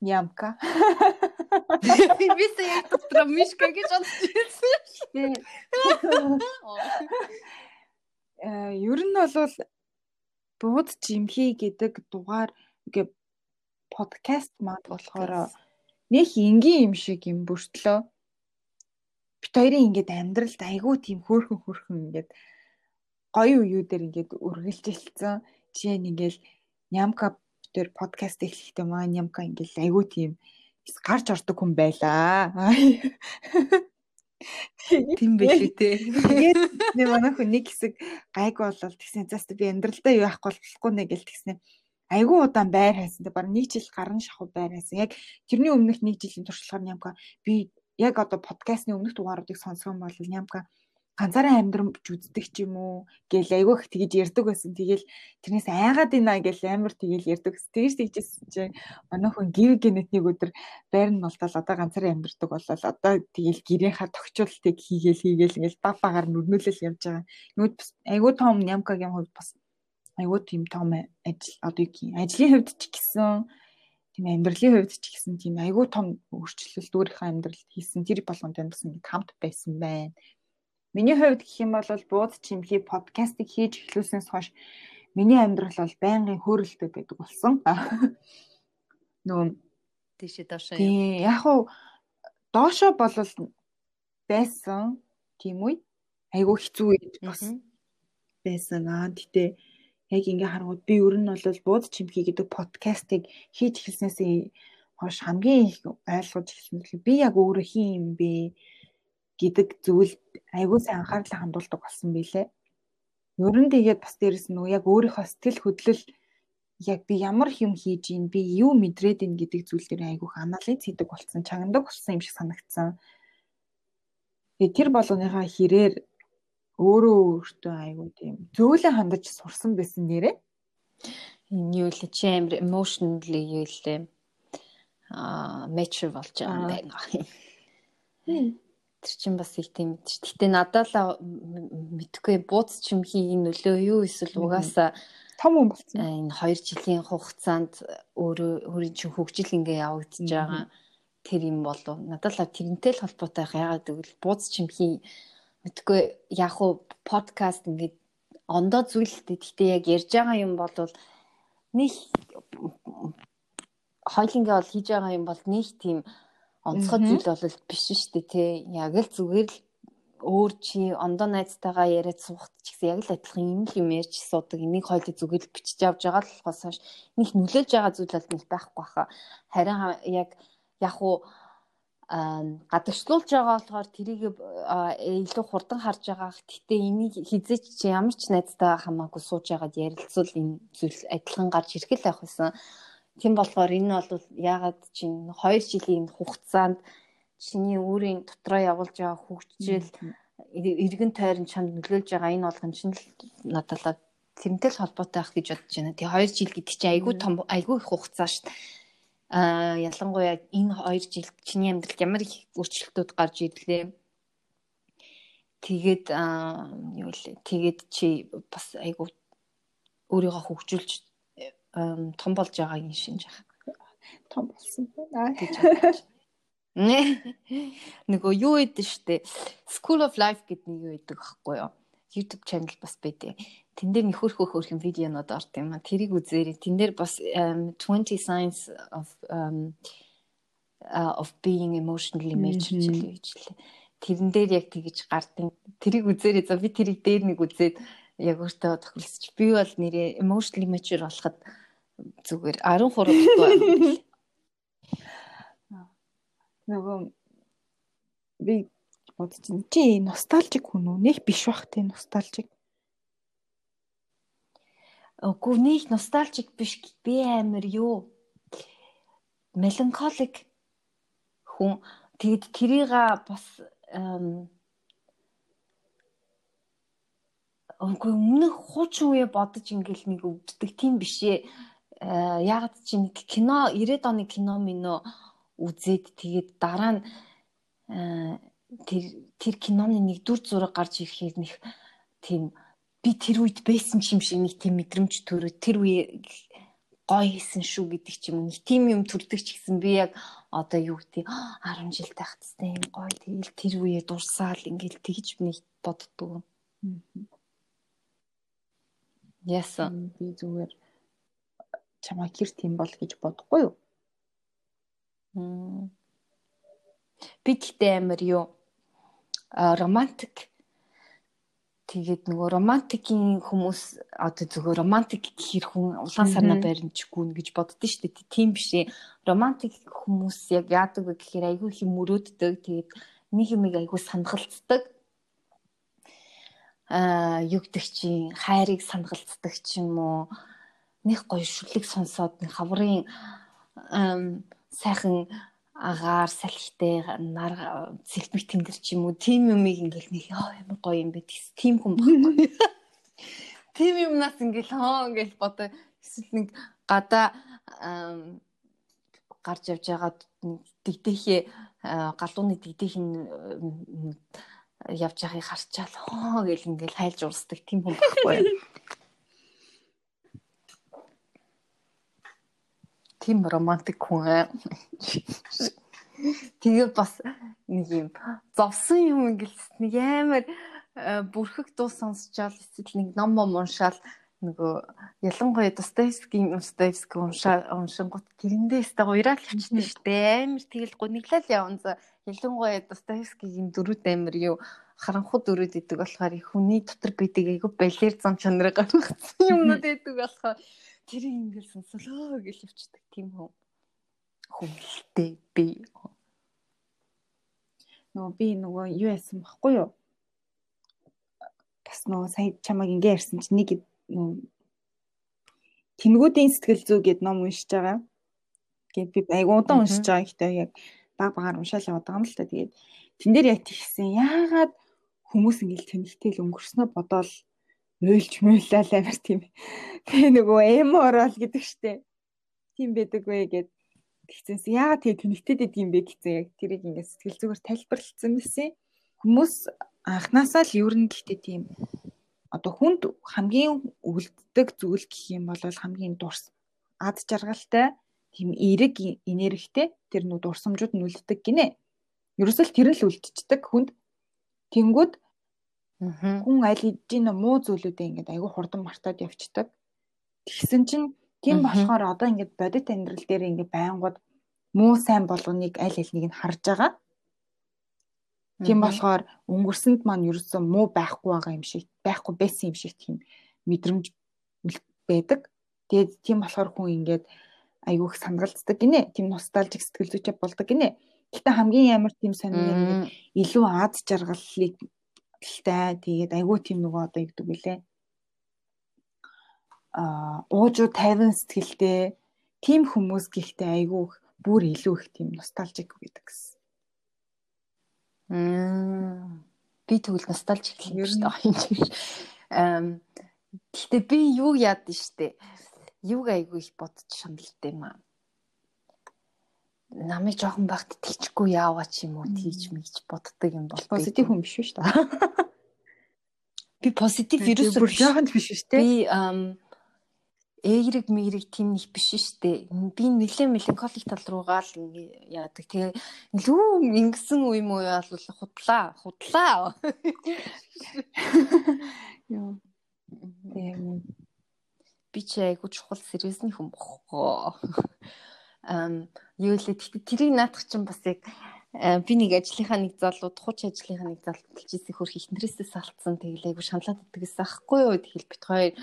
Ямка. Би сая дотроо мишка гэж бодчихсон. Э ер нь бол бууд жимхий гэдэг дугаар ингээ подкаст маад болохоор нэг энгийн юм шиг юм бүртлөө. Бит хоёрын ингээд амьдралд айгүй тийм хөөрхөн хөөрхөн ингээд гоё үеүүдээр ингээд үргэлжилсэн. Жишээ нь ингээд нямка дээр подкаст эхлэхдээ маа нямка ингээд айгүй тийм гарч ордог хүн байлаа. *laughs* Тийм байлээ те. Тэгээд нэг манайх нэг хэсэг гайг болол тэгсэн. Заст би амьдралдаа юу яахгүй болохгүй нэ гэл тэгснэ айгүй удаан байр хайсан. Бараг нэг жил гарan шахуу байр хайсан. Яг тэрний өмнөх нэг жилийн туршлагаар нямка би яг одоо подкастны өмнөх дугааруудыг сонсгон бол нямка ганцаараа амьдрамж үздэг ч юм уу гэл айгүй их тэгж ярьдаг байсан. Тэгэл тэрнээс айгаад ийна гэл амар тэгэл ярьдаг. Тэгж тэгжсэн чинь манай хүн гів генетник өдөр байр нь болтол одоо ганцаараа амьдрдаг болол одоо тэгэл гэрийнхаа тохиолтыг хийгээл хийгээл ингээл баг багаар нүрнүүлэл явж байгаа. Нүд айгүй том нямкагийн хувьд бас айгүй тийм том ажил одоо юу гэх ажлын хувьд ч гэсэн тийм амьдралын хувьд ч гэсэн тийм айгүй том өөрчлөлт өөрийнхөө амьдралд хийсэн тэр болгонд бас ингээд хамт байсан байна. Миний хувьд гэх юм бол бууд чимхий подкастыг хийж эхлүүлснээс хойш миний амьдрал бол байнгын хөөрөлтөй байдаг болсон. *laughs* Нөгөө тийшээ доошоо. Тийм яг уу доошоо бол байсан тийм үе. Айгүй хэцүү үед бас байсан аа. Гэтэ яг ингээ харангууд би ер нь бол бууд чимхий гэдэг подкастыг хийж эхэлснээс хойш хамгийн их ойлгож эхэлсэн нь би яг өөрөө хин юм бэ гэдэг зүйл айгүй сайн анхаарлаа хандуулдаг болсон билээ. Ер нь тэгээд бас дээрэс нь яг өөрийнхөө сэтгэл хөдлөл яг би ямар юм хийж ийн би юу мэдрээд ийн гэдэг зүйл дээр айгүйх анализ хийдэг болсон чагнадаг болсон юм шиг санагдсан. Тэгээ тэр болгоныхаа хэрээр өөрөө өөртөө айгүй тийм зөөлөн хандаж сурсан байсан нэрээ. Энэ юу л чи амир emotionally юу л аа mature болж байгаа юм байна. Тэр чинь бас их тийм шүү. Гэтэ надад л мэдхгүй бууц чимхийг нөлөө юу эсвэл угаасаа том хүн болсон. Энэ 2 жилийн хугацаанд өөрөө өөрийн чинь хөгжил ингээ явагдаж байгаа тэр юм болов. Надад л тэрнтэй л холбоотой яагаад гэвэл бууц чимхий мэдгүй яг уу подкаст ингээд ондоо зүйлтэй гэхдээ яг ярьж байгаа юм бол нэг хойлонгээ бол хийж байгаа юм бол нэг тийм онцгой зүйл бол биш шүү дээ тий яг л зүгээр л өөр чи ондоо найзтайгаа яриад суухт ч гэсэн яг л адилхан юм л юм ярьж суудаг. Энийг хойлоо зүгээр л бичиж авч байгаа л болохоос хойш нэг нүлэлж байгаа зүйл бол нэг байхгүй хаа харин яг яг уу гадагшлуулж байгаа болохоор тэрийг илүү хурдан харж байгаа. Гэтэ энийг хизээч чи ямар ч найзтай хамаагүй сууж яагаад ярилцвал энэ зүйл адилхан гарч ирэх л байх байсан. Тийм болохоор энэ бол яагаад чинь 2 жилийн хугацаанд чиний өөрийн дотроо явуулж байгаа хөгжил эргэн тойрон чамд нөлөөлж байгаа энэ болгон чинь л надад л холбоотой байх гэж бодож байна. Тэгээ 2 жил гэдэг чинь айгүй том айгүй их хугацаа шүү дээ а ялангуяа энэ 2 жил чиний амьдралд ямар их өөрчлөлтүүд гарч ирлээ. Тэгээд юу лээ. Тэгээд чи бас айгу өөрийгөө хөгжүүлж том болж байгааг нь шинж ах. Том болсон байна гэж бодож. Нөгөө юу идэв штэ. School of Life гэдэг нэг юу идэг аахгүй юу? YouTube channel бас байдیں۔ Тэн дээр нөхөрхөө хөөрхөн видеонууд орд юм а. Тэрийг үзээрэй. Тэн дээр бас 20 signs of um, uh, of being emotionally mature гэж лээ. Тэрэн дээр яг тэгэж гардыг. Тэрийг үзээрэй. За би тэрийг дээр нэг үзээд яг өөртөө тохиролцож би бол нэрээ emotionally mature болоход зүгээр 13 дэх байна. *laughs* Нөгөө би бодчих. Чи ностальжик хүн үү? Нэх биш бах тий ностальжик. Үгүй нэг ностальжик биш би амир юу меланхолик хүн тэгэд тэрийг бас Үгүй өмнөх хуучин үе бодож ингээл нэг өвддөг тийм бишээ. Ягаад чи нэг кино 90-ад оны кино минь үзээд тэгээд дараа нь тэр тэр киноны нэг дүр зураг гарч ирэхээр нэг тийм би тэр үед байсан юм шиг нэг тийм мэдрэмж төрөө тэр үе гоё хийсэн шүү гэдэг ч юм уу нэг тийм юм төрдөг ч гэсэн би яг одоо юу гэдэг 10 *gasps* жил тахцтай юм гоё тэгэл тэр үе дурсаал ингээл тэгж нэг боддгоо. Яасан би зүгээр чамаа гэр тийм бол гэж бодохгүй юу? Би гэхдээ амар юу романтик Тэгээд нөгөө романтикийн хүмүүс одоо зөвхөн романтик гэхэр хүн улаан сарнаа баримжгүй гэж боддөө шүү дээ. Тийм биш ээ. Романтик хүмүүс яг яадаг вэ гэхээр айгүй их мөрөөддөг. Тэгээд нэг юм айгүй санахалцдаг. Аа юу гэдэг чинь хайрыг санахалцдаг ч юм уу. Них гоё шүлэг сонсоод нэг хаврын сайхан агаар салхитай нар сэлбэг тэнгэр ч юм уу тийм юмыг ингээл нэг ямар гоё юм бэ тийм хүн баггүй. *laughs* Тийм юмнаас ингээл хоо ингээл бодоо эсвэл нэг гадаа гарч явж байгаа дэгдэхээ галууны дэгдэх нь явж байгааг харчаал хоо гэл ингээл хайлж урсдаг тийм хүн баггүй. *laughs* тийм романтик хүн аа. Тэгээ бас нэг юм зовсон юм ингээл нэг амар э, бүрхэг дуу сонсчаал эсвэл нэг ном ном уншаал нөгөө ялангуяа Достоевскийн Достоевский уншингууд тэрэндээ өстой уйрал явчихсан шүү дээ. Амар тэгэл гуниглал явна за ялангуяа Достоевскигийн дөрүүд амар юу харанхуй дөрүүд идэг болохоор хүний дотор бидэг айгу балер зам чанарыг гаргацсан юмнууд *laughs* идэг болохоор тэр ингээл сонсолоо гэж явчихдаг тийм хүн хүмэлтэй би нөгөө би нөгөө юу яасан баггүй юу бас нөгөө сая чамаг ингээ ярьсан чинь нэг Тэнгүүдийн сэтгэл зүй гэд ном уншиж байгаа. Тэгээд би айгуу удаан уншиж байгаа. Гэхдээ яг баг багаар уншаал яваад байгаа юм л та. Тэгээд тэн дээр яг тийгсэн. Яагаад хүмүүс ингээл тэнхтэй л өнгөрснөө бодоол уйлж мөйлал амар тийм. Тэгээ нөгөө эм орол гэдэг штэ. Тийм байдаг вэ гэд тэгсэнс. Яагаад тэгээ тэнхтэй дэд юм бэ гэсэн яг тэрийг ингээд сэтгэл зүгээр тайлбарлалцсан байсан. Хүмүүс анханасаа л ер нь гэхдээ тийм одоо хүнд хамгийн үлддэг зүйл гэх юм бол хамгийн дурс ад жаргалтай тийм эерэг энергитэй тэр нүү дурсамжууд нь үлддэг гинэ. Ерөөсөл тэр л үлдчихдэг хүнд. Тэнгүүд хүн аль эдийн муу зүйлүүдээ ингээд айгүй хурдан мартаад явцдаг. Тэгсэн чинь тийм болохоор одоо ингээд бодит амьдрал дээр ингээд байнгут муу сайн болгоныг аль нэг нь харж байгаа. Тийм болохоор өнгөрсөнд маань ерөөсөө муу байхгүй байгаа юм шиг байхгүй байсан юм шиг тийм мэдрэмж байдаг. Тэгээд тийм болохоор хүн ингээд айгүй их санагалцдаг гинэ. Тийм носталжик сэтгэл зүйтэй болдог гинэ. Гэтэ хамгийн амар тийм сонин илүү ад жаргалыг тай тэгээд айгүй тийм нөгөө одоо югдөг билээ. Аа уужуу 50 сэтгэлтэй тийм хүмүүс гэхдээ айгүй бүр илүү их тийм носталжик гэдэг гэсэн. Мм. Би тэгвэл носталжик юм шүү дээ. Эм гэхдээ би юу яад нь штэ. Юуг айгүй их бодож шаналтай юм аа. Намайг жоохон багт тэгчгүй яаваа ч юм уу тийж мэгж боддог юм бол позитив хүн биш шүү дээ. *laughs* Би позитив вирус бүр жоохон биш шүү дээ. Би эерэг мэрэг тийм их биш штэ. Би нэлээ меланхолик тал руугаа л яадаг. Тэгээ илүү ингэсэн үе муу бол худлаа, худлаа. Яа. *laughs* Тийм. Би ч айгу чухал сервисний хүн бохгүй. Юу лээ тэгтээ тэрийг наадах чинь бас яг би нэг ажлынхаа нэг залууд хуч ажлынхаа нэг залууд хэлжсэн хөрх ихнэрээсээ салцсан тэглээ айгу шаналаад идэгээс ахгүй юу тэгэл бит хоёр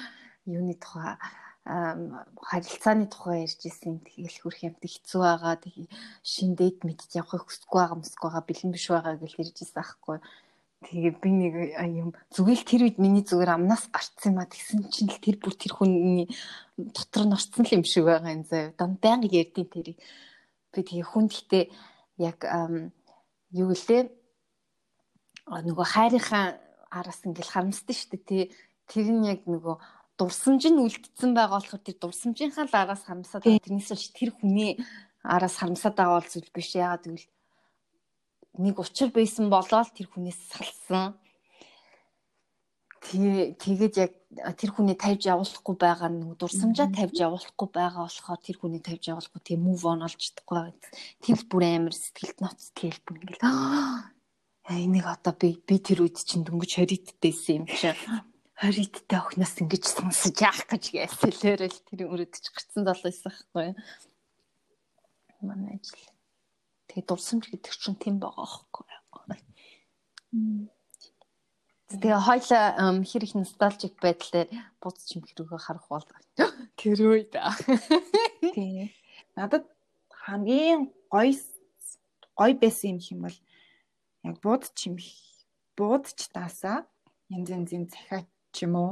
юуны тухай харилцааны тухай ярьж исэн. Тэгэл хөрх юмд хэцүү байгаа. Тэгээ шин дэйт мэдж явахыг хүсэхгүй байгаа мөсгүй байгаа бэлэн биш байгаа гэж ярьж исэн аахгүй. Тэгээ би нэг юм зүгэл тэр үед миний зүгээр амнаас гарцсан юм а тэгсэн чинь л тэр бүр тэр хүний дотор нь орцсон л юм шиг байгаа юм заяа. Дан байнга ярдیں۔ тэрийг. Би тэгээ хүн гэхдээ яг юу гэлээ нөгөө хайрынхаа араас ингээл харамсдаг шүү дээ тий. Тэр нь яг нөгөө дурсамж нь үлдсэн байгаа болохоор тэр дурсамжийнхаа л араас харамсаад. Тэрнээс биш тэр хүний араас харамсаад байгаа бол зүйл биш. Яагаад гэвэл нэг учир байсан болоод тэр хүнээс салсан. Тэгээд яг тэр хүний тавьж явуулахгүй байгаа нэг дурсамжаа тавьж явуулахгүй байгаа болохоор тэр хүний тавьж явуулахгүй тийм move on олж чадахгүй байгаа. Тэр бүр амар сэтгэлд ноц тэгэл бүр ингээл аа энийг одоо би би тэр үед чинь дөнгөж хоригддээсэн юм чинь 20-д охноос ингэж сонсож яах гэж гэлсэлээрэл тэр өрөдөж гэрцэн залуусан байхгүй. Манай ажил. Тэгээ дурсамж гэдэг чинь тийм байгаа байхгүй. Тэгээ хоёлаа хэр их носталжик байдлаар бууз чимх рүүгээ харах бол тэр үед. Тийм. Надад хамгийн гоё гоё байсан юм хэм бол яг бууд чимх буудч таасаа янз янзын захиат ч юм уу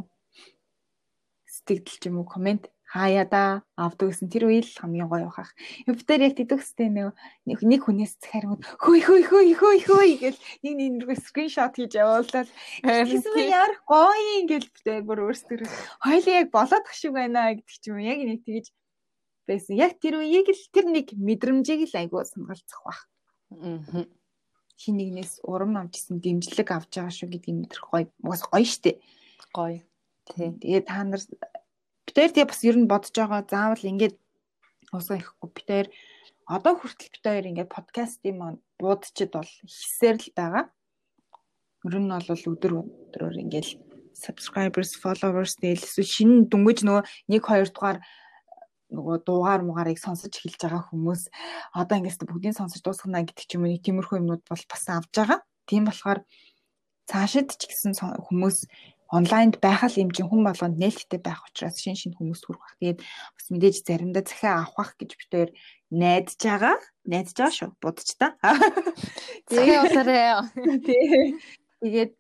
сэтгэл ч юм уу комент хаяа да авдаг гэсэн тэр үйл хамгийн гоё бахах. Юпитер яг тэтгэхстэй нэг нэг хүнээс захиаргууд хөөй хөөй хөөй хөөй хөөй гэл нэг нэг скриншот хийж явуулаад хэсэг яар гоё ингээл битээ бүр өөрсдөө хоёлын яг болоод ах шиг байна гэдэг ч юм яг нэг тэгэж байсан. Яг тэр үеийг л тэр нэг мэдрэмжийг л айгуу санагалцах бах. Аа. Хин нэгнээс урам авчихсан дэмжлэг авч байгаа шүү гэдгийг мэдрэх гоё. Угаас гоё штэ гоё. Тий. Тэгээ та нар битээр тэгээ бас ер нь бодож байгаа заавал ингээд Уусаа ихгүй би тэр одоо хүртэл би тэр ингээд подкастын маань буудчид бол ихсээр л байгаа. Ер нь бол өдөр өдрөөр ингээд subscribers, followers дээл эсвэл шинэ дүнгэж нөгөө 1 2 дугаар нөгөө дуугаар мугаарыг сонсож эхэлж байгаа хүмүүс одоо ингээс бүгдийг сонсож дуусгана гэдэг ч юм уу нэг тиймэрхүү юмнууд бол бас авж байгаа. Тийм болохоор цаашид ч гэсэн хүмүүс онлайнд байхал юм чинь хүн болгонд нээлттэй байх учраас шин шин хүмүүс хүрэх бах. Тэгээд бас мэдээж заримдаа захиа авах гэж битээр найдаж байгаа. Найдаж байгаа шүү. Будч та. *laughs* Тэгээ усараа. Тэгээд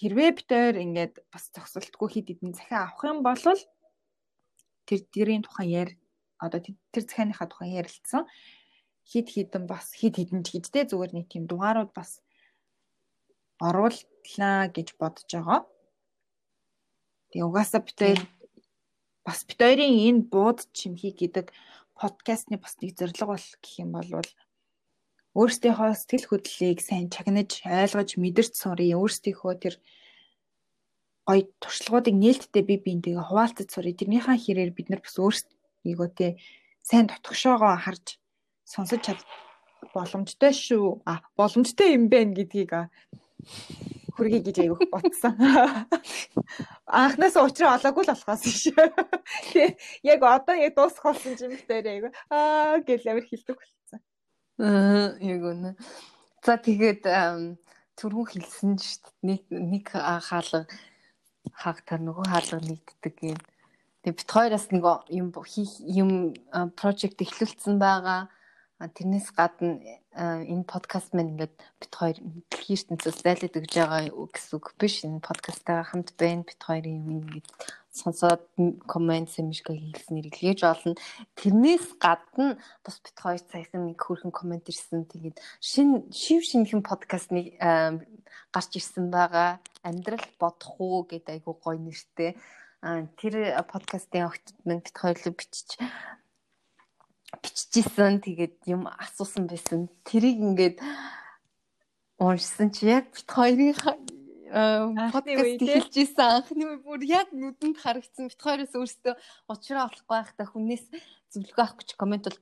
хэрвээ битээр ингээд бас зогсолтгүй хид хідэн захиа авах юм бол тэр дэрийн тухай яар одоо тэр захианыхаа тухай ярилцсан хид хідэн бас хид хідэн ч гэжтэй зүгээр нэг тийм дугаарууд бас орууллаа гэж бодож байгаа. Тэгээ угаасаа бид хоёр бас бид хоёрын энэ бууд чимхий гэдэг подкастны бас нэг зорилго бол гэх юм бол өөрсдийнхөө сэтгэл хөдлөлийг сайн чагнаж ойлгож мэдэрч сурыг өөрсдийнхөө тэр гоё туршлагуудыг нээлттэй бие биентэйгээ хуваалцаж сурыг тэрнийхээ хэрээр бид нар бас өөрсдийгөө те сайн дотгошоогоо харж сонсож чад боломжтой шүү. А боломжтой юм байна гэдгийг хүргэе гэж аяг ботсон. Анхнаас уучраа олоогүй л болохоос биш. Тэг яг одоо яг дуусах болсон юм дээр аяг аа гэл амир хилдэг болсон. Аа яг үнэ. За тэгээд түрүүн хэлсэн шүү дээ. Нэг нэг хаалга хаагтар нөгөө хаалга нийтдэг юм. Тэгээ бит хоёроос нэг юм юм прожект эхлүүлсэн байгаа тэрнээс гадна энэ подкаст маань ингээд бит хоёр дэлхийн ертөнцөөс зайлаад өгж байгаа гэсэн үг биш. Энэ подкастаа хамт байна. Бит хоёрын юм ингээд сонсоод комент сэмжгэ хийлснээр илгээж олно. Тэрнээс гадна бас бит хоёр цайсан нэг хөрхэн комент ирсэн. Тэгээд шин шив шинхэн подкастны гарч ирсэн байгаа. Амьдрал бодох уу гэдэг айгуу гоё нэртэй. Тэр подкастын огт минь бит хоёрлоо бичиж биччихсэн тэгээд юм асуусан байсан. Тэрийг ингээд уншсан чи яг бит хоёрын подкаст хэлж исэн анхны үе бүр яг нүдэнд харагдсан. Бит хоёроос өөрсдөө уучраа олохгүй байхдаа хүнээс зөвлөгөө авах гэж комент бол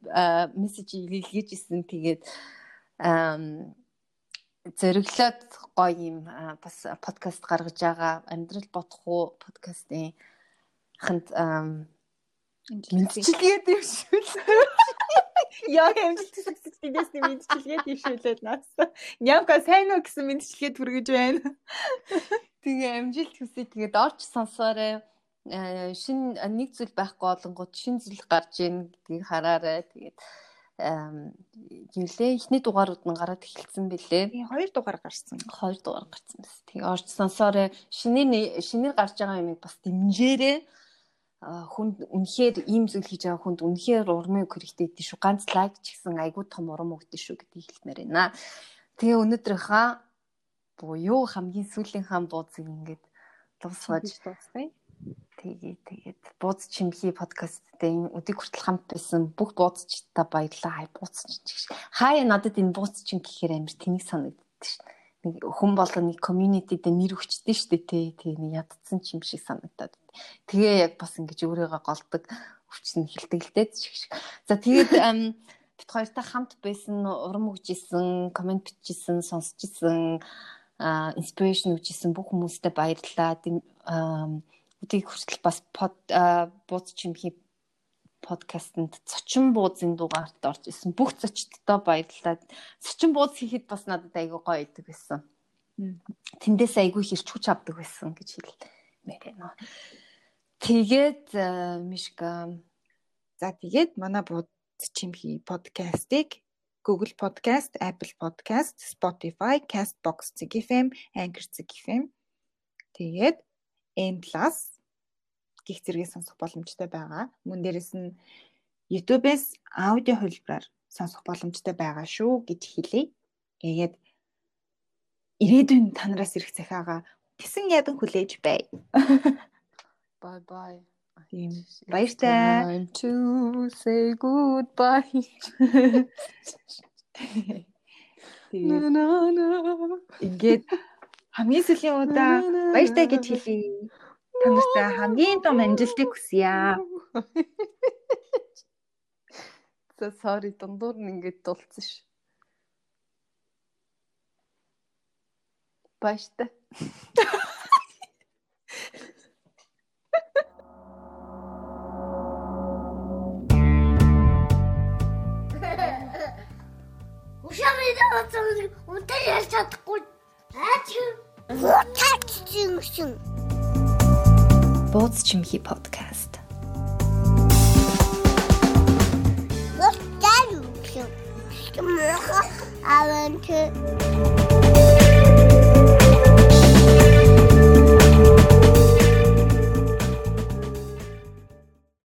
мессеж илгээж исэн тэгээд зэрэглээд гоё юм бас подкаст гаргаж байгаа. Амьдрал бодох уу? Подкастын ханд Мэдчилгээд юм шүү. Яа хэмжилт сэцэдээс нь мэдчилгээд юм шүүлээд наасаа. Нямка сайн уу гэсэн мэдчилгээд хүргэж байна. Тэгээ амжилт хүсье. Тэгээд орч сонсоорой. Шин нэг зүйл байхгүй болонгууд шин зүйл гарч ийн гэдгийг хараарай. Тэгээд юулээ эхний дугаарууд нь гараад эхэлсэн бэлээ. Тийм хоёр дугаар гарсан. Хоёр дугаар гарсан бас. Тэгээ орч сонсоорой. Шинээр шинээр гарч байгаа юмыг бас дэмжээрэй хүнд үнэхээр ийм зүйл хийж байгаа хүнд үнэхээр урмын үг хэрэгтэй гэдэг шүү. Ганц лайк ч гэсэн айгүй том урам өгдөө шүү гэдгийг хэлмээр байна. Тэгээ өнөөдрийнхаа буюу хамгийн сүүлийнхаа бууцыг ингээд дуусгаж дуусгая. Тэгээ тэгээд бууц чимхи подкасттэй энэ өдийг хүртэл хамт байсан бүх бууцчтай баярлалаа. Хай бууц чимхи. Хаяа надад энэ бууц чимхи гэхээр амар тэнийг санагддаг шин нэг хүн болон нэг community дээр нэр өгчдөө дээ тий. Тэгээ нэг ядцсан ч юм шиг санагдаад. Тэгээ яг бас ингэж өөрийгөө голдог өвчин хилтгэлтэй шиг. За тэгээд бид хоёртай хамт байсан, урам өгжсэн, комент бичсэн, сонсчихсан, инспирэшн өгжсэн бүх хүмүүстээ баярлалаа. Өдийг хүртэл бас под бууц чимхи подкастэнд цочин буузын дугаарт орж исэн. Бүх зочдтой баярлалаа. Цочин бууз хийхэд бас надад айгүй гоё идэг байсан. Тэндээс айгүй хэрч хүч авдаг байсан гэж хэлмээр байна. Тэгээд э, Мишка за тэгээд манай бууз чимхи подкастыг Google Podcast, Apple Podcast, Spotify, Castbox ZFM, Anchor ZFM тэгээд M+ гих зэргийг сонсох боломжтой байгаа. Мөн дээрэс нь YouTube-ээс аудио хөлбраар сонсох боломжтой байгаа шүү гэж хэлье. Тэгээд ирээдүйн танараас ирэх захиагаа тэсэн ядан хүлээж бай. *laughs* Bye bye. Тийм. Баяртай. Time to say goodbye. *laughs* Тэгээд хамгийн сүүлийн удаа баяртай гэж хэлье. Та нартай хамгийн том амжилтыг хүсье. За sorry дундуур нь ингэж дулцсан ш. Бааштай. Ушаараа үнтэй ярьж чадахгүй. Аач. Утаач юм шин. Бууз чимхи подкаст.